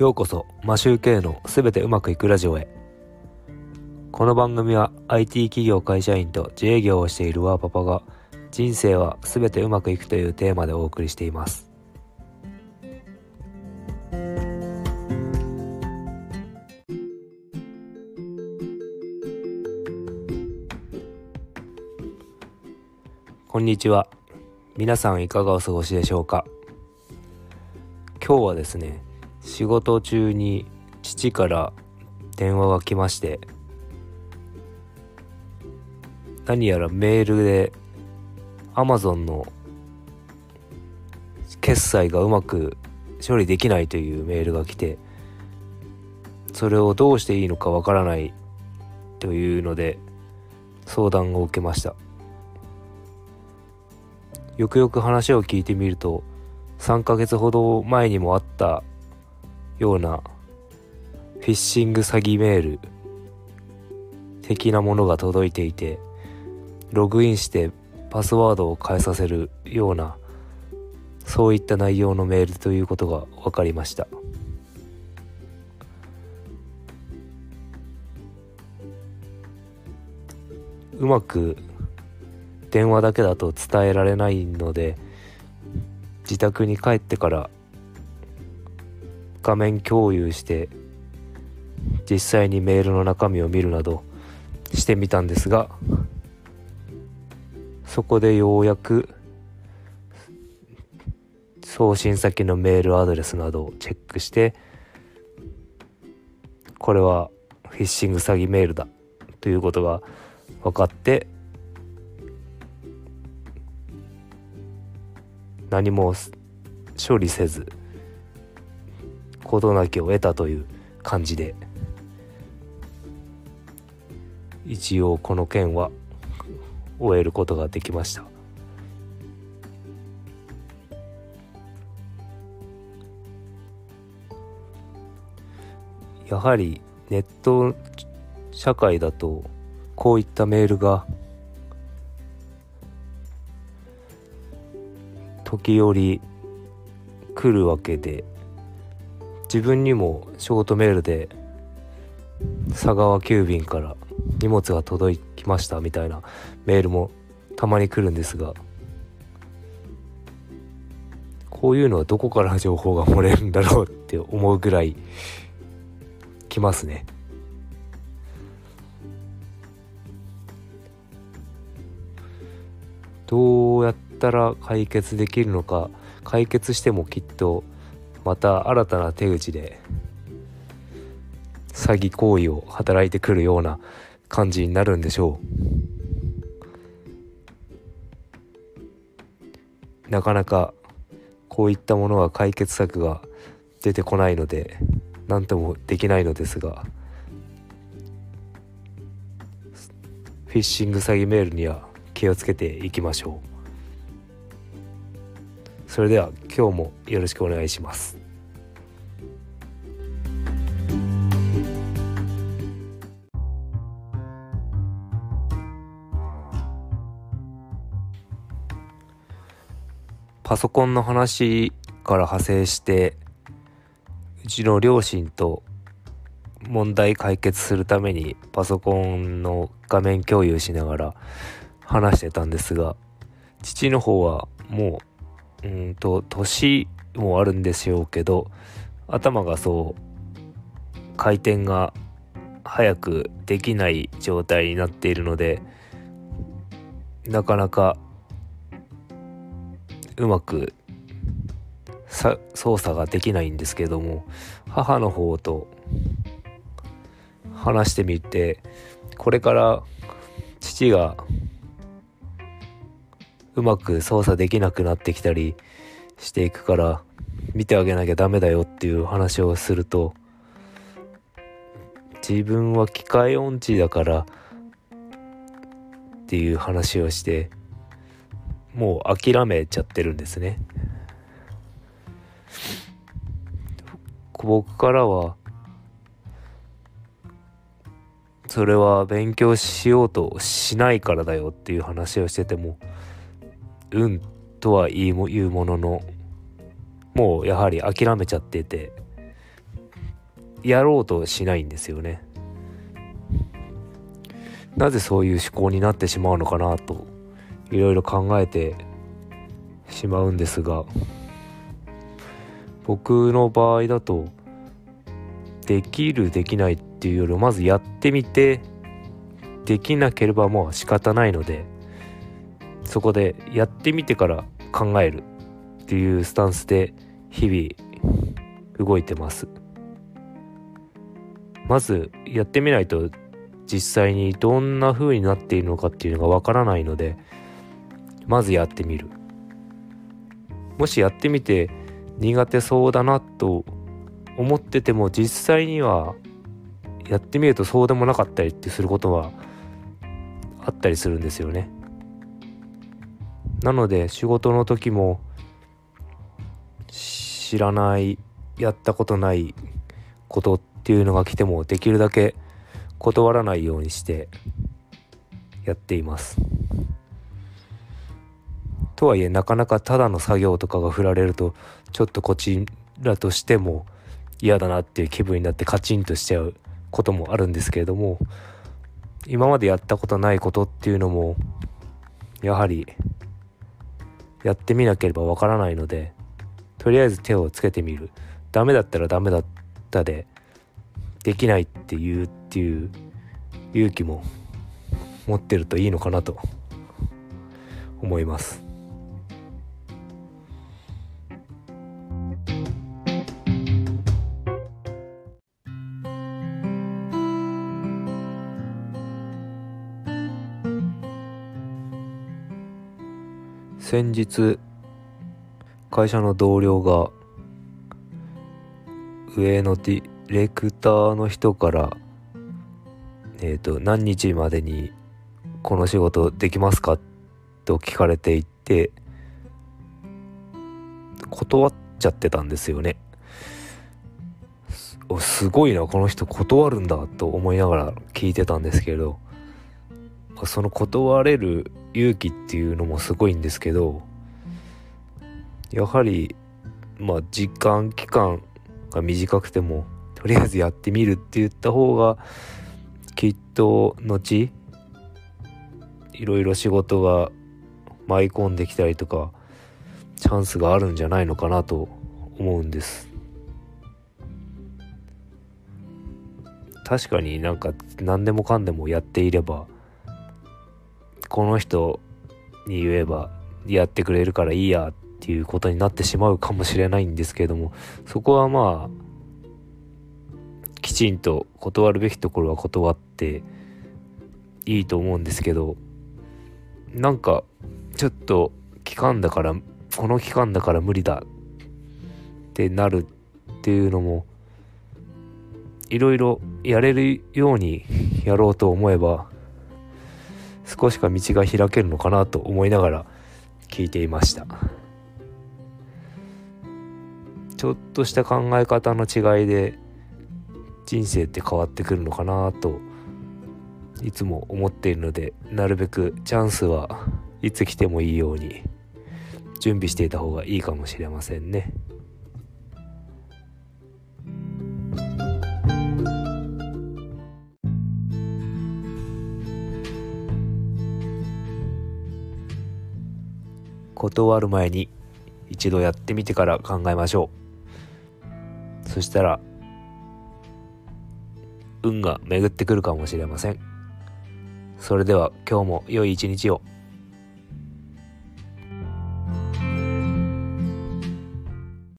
ようこそマシューケのすべてうまくいくラジオへ。この番組は IT 企業会社員と自営業をしているワーパパが人生はすべてうまくいくというテーマでお送りしています。こんにちは。皆さんいかがお過ごしでしょうか？今日はですね仕事中に父から電話が来まして何やらメールで Amazon の決済がうまく処理できないというメールが来てそれをどうしていいのかわからないというので相談を受けました。よくよく話を聞いてみると3ヶ月ほど前にもあったようなフィッシング詐欺メール的なものが届いていてログインしてパスワードを変えさせるようなそういった内容のメールということが分かりました。うまく電話だけだと伝えられないので自宅に帰ってから画面共有して実際にメールの中身を見るなどしてみたんですがそこでようやく送信先のメールアドレスなどをチェックしてこれはフィッシング詐欺メールだということが分かって何も処理せず事なきを得たという感じで。一応この件は終えることができました。やはりネット社会だとこういったメールが時折来るわけで。自分にもショートメールで佐川急便から荷物が届きましたみたいなメールもたまに来るんですがこういうのはどこから情報が漏れるんだろうって思うぐらい来ますね。どうやったら解決できるのか解決してもきっとまた新たな手口で詐欺行為を働いてくるような感じになるんでしょう。なかなかこういったものは解決策が出てこないので何ともできないのですがフィッシング詐欺メールには気をつけていきましょう。それでは今日もよろしくお願いします。パソコンの話から派生してうちの両親と問題解決するためにパソコンの画面共有しながら話してたんですが父の方はもううんと年もあるんでしょうけど頭がそう回転が早くできない状態になっているのでなかなかうまく操作ができないんですけども母の方と話してみてこれから父がうまく操作できなくなってきたりしていくから見てあげなきゃダメだよっていう話をすると自分は機械音痴だからっていう話をしてもう諦めちゃってるんですね。僕からはそれは勉強しようとしないからだよっていう話をしててもうんとは言うもののもうやはり諦めちゃっててやろうとしないんですよね。なぜそういう思考になってしまうのかなといろいろ考えてしまうんですが僕の場合だとできるできないっていうよりまずやってみてできなければもう仕方ないのでそこでやってみてから考えるっていうスタンスで日々動いてますまずやってみないと実際にどんな風になっているのかっていうのがわからないのでまずやってみるもしやってみて苦手そうだなと思ってても実際にはやってみるとそうでもなかったりってすることはあったりするんですよね。なので仕事の時も知らないやったことないことっていうのが来てもできるだけ断らないようにしてやっています。とはいえなかなかただの作業とかが振られるとちょっとこちらとしても嫌だなっていう気分になってカチンとしちゃうこともあるんですけれども今までやったことないことっていうのもやはりやってみなければわからないのでとりあえず手をつけてみるダメだったらダメだったでできないっていうっていう勇気も持ってるといいのかなと思います。先日会社の同僚が上のディレクターの人からえっ、ー、と何日までにこの仕事できますか？と聞かれていて断っちゃってたんですよね。すごいなこの人断るんだと思いながら聞いてたんですけどその断れる勇気っていうのもすごいんですけどやはりまあ時間期間が短くてもとりあえずやってみるって言った方がきっと後いろいろ仕事が舞い込んできたりとかチャンスがあるんじゃないのかなと思うんです。確かになんか何でもかんでもやっていればこの人に言えばやってくれるからいいやっていうことになってしまうかもしれないんですけれどもそこはまあきちんと断るべきところは断っていいと思うんですけどなんかちょっと期間だからこの期間だから無理だってなるっていうのもいろいろやれるようにやろうと思えば少しか道が開けるのかなと思いながら聞いていましたちょっとした考え方の違いで人生って変わってくるのかなといつも思っているのでなるべくチャンスはいつ来てもいいように準備していた方がいいかもしれませんね。断る前に一度やってみてから考えましょう。そしたら運が巡ってくるかもしれません。それでは今日も良い一日を。